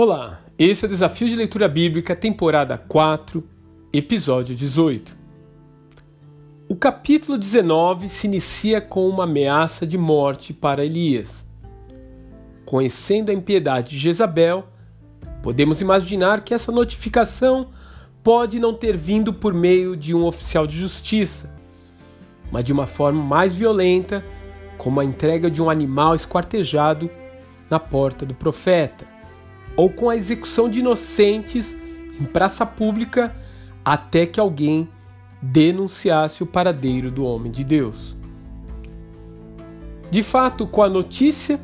Olá, esse é o Desafio de Leitura Bíblica, temporada 4, episódio 18. O capítulo 19 se inicia com uma ameaça de morte para Elias. Conhecendo a impiedade de Jezabel, podemos imaginar que essa notificação pode não ter vindo por meio de um oficial de justiça, mas de uma forma mais violenta, como a entrega de um animal esquartejado na porta do profeta ou com a execução de inocentes em praça pública até que alguém denunciasse o paradeiro do homem de Deus. De fato, com a notícia,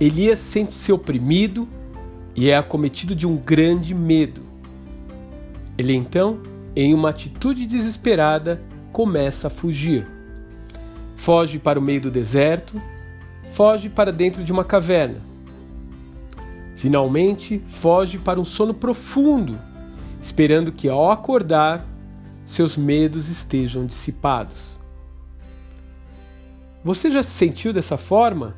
Elias sente-se oprimido e é acometido de um grande medo. Ele então, em uma atitude desesperada, começa a fugir. Foge para o meio do deserto, foge para dentro de uma caverna Finalmente, foge para um sono profundo, esperando que ao acordar, seus medos estejam dissipados. Você já se sentiu dessa forma?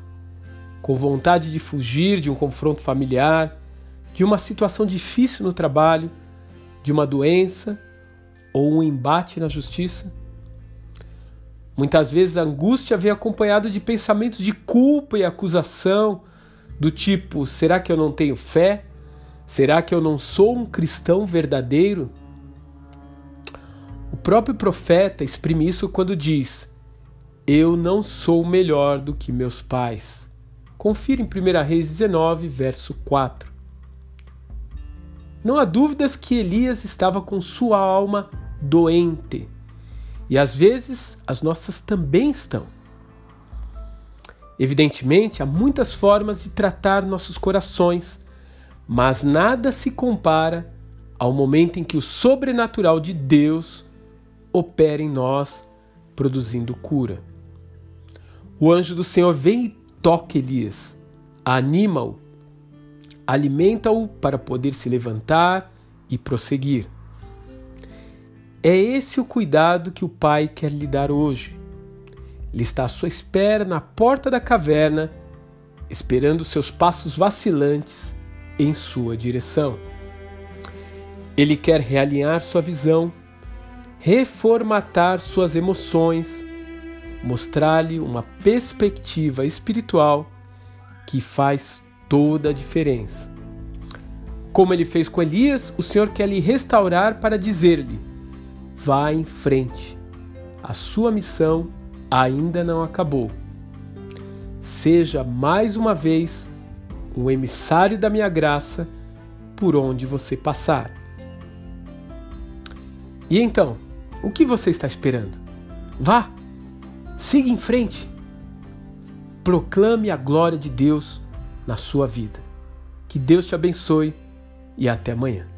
Com vontade de fugir de um confronto familiar, de uma situação difícil no trabalho, de uma doença ou um embate na justiça? Muitas vezes a angústia vem acompanhado de pensamentos de culpa e acusação do tipo: será que eu não tenho fé? Será que eu não sou um cristão verdadeiro? O próprio profeta exprime isso quando diz: Eu não sou melhor do que meus pais. Confira em 1 Reis 19, verso 4. Não há dúvidas que Elias estava com sua alma doente. E às vezes as nossas também estão. Evidentemente, há muitas formas de tratar nossos corações, mas nada se compara ao momento em que o sobrenatural de Deus opera em nós, produzindo cura. O anjo do Senhor vem e toca Elias, anima-o, alimenta-o para poder se levantar e prosseguir. É esse o cuidado que o Pai quer lhe dar hoje ele está à sua espera na porta da caverna, esperando seus passos vacilantes em sua direção. Ele quer realinhar sua visão, reformatar suas emoções, mostrar-lhe uma perspectiva espiritual que faz toda a diferença. Como ele fez com Elias, o Senhor quer lhe restaurar para dizer-lhe: vá em frente. A sua missão ainda não acabou. Seja mais uma vez um emissário da minha graça por onde você passar. E então, o que você está esperando? Vá, siga em frente. Proclame a glória de Deus na sua vida. Que Deus te abençoe e até amanhã.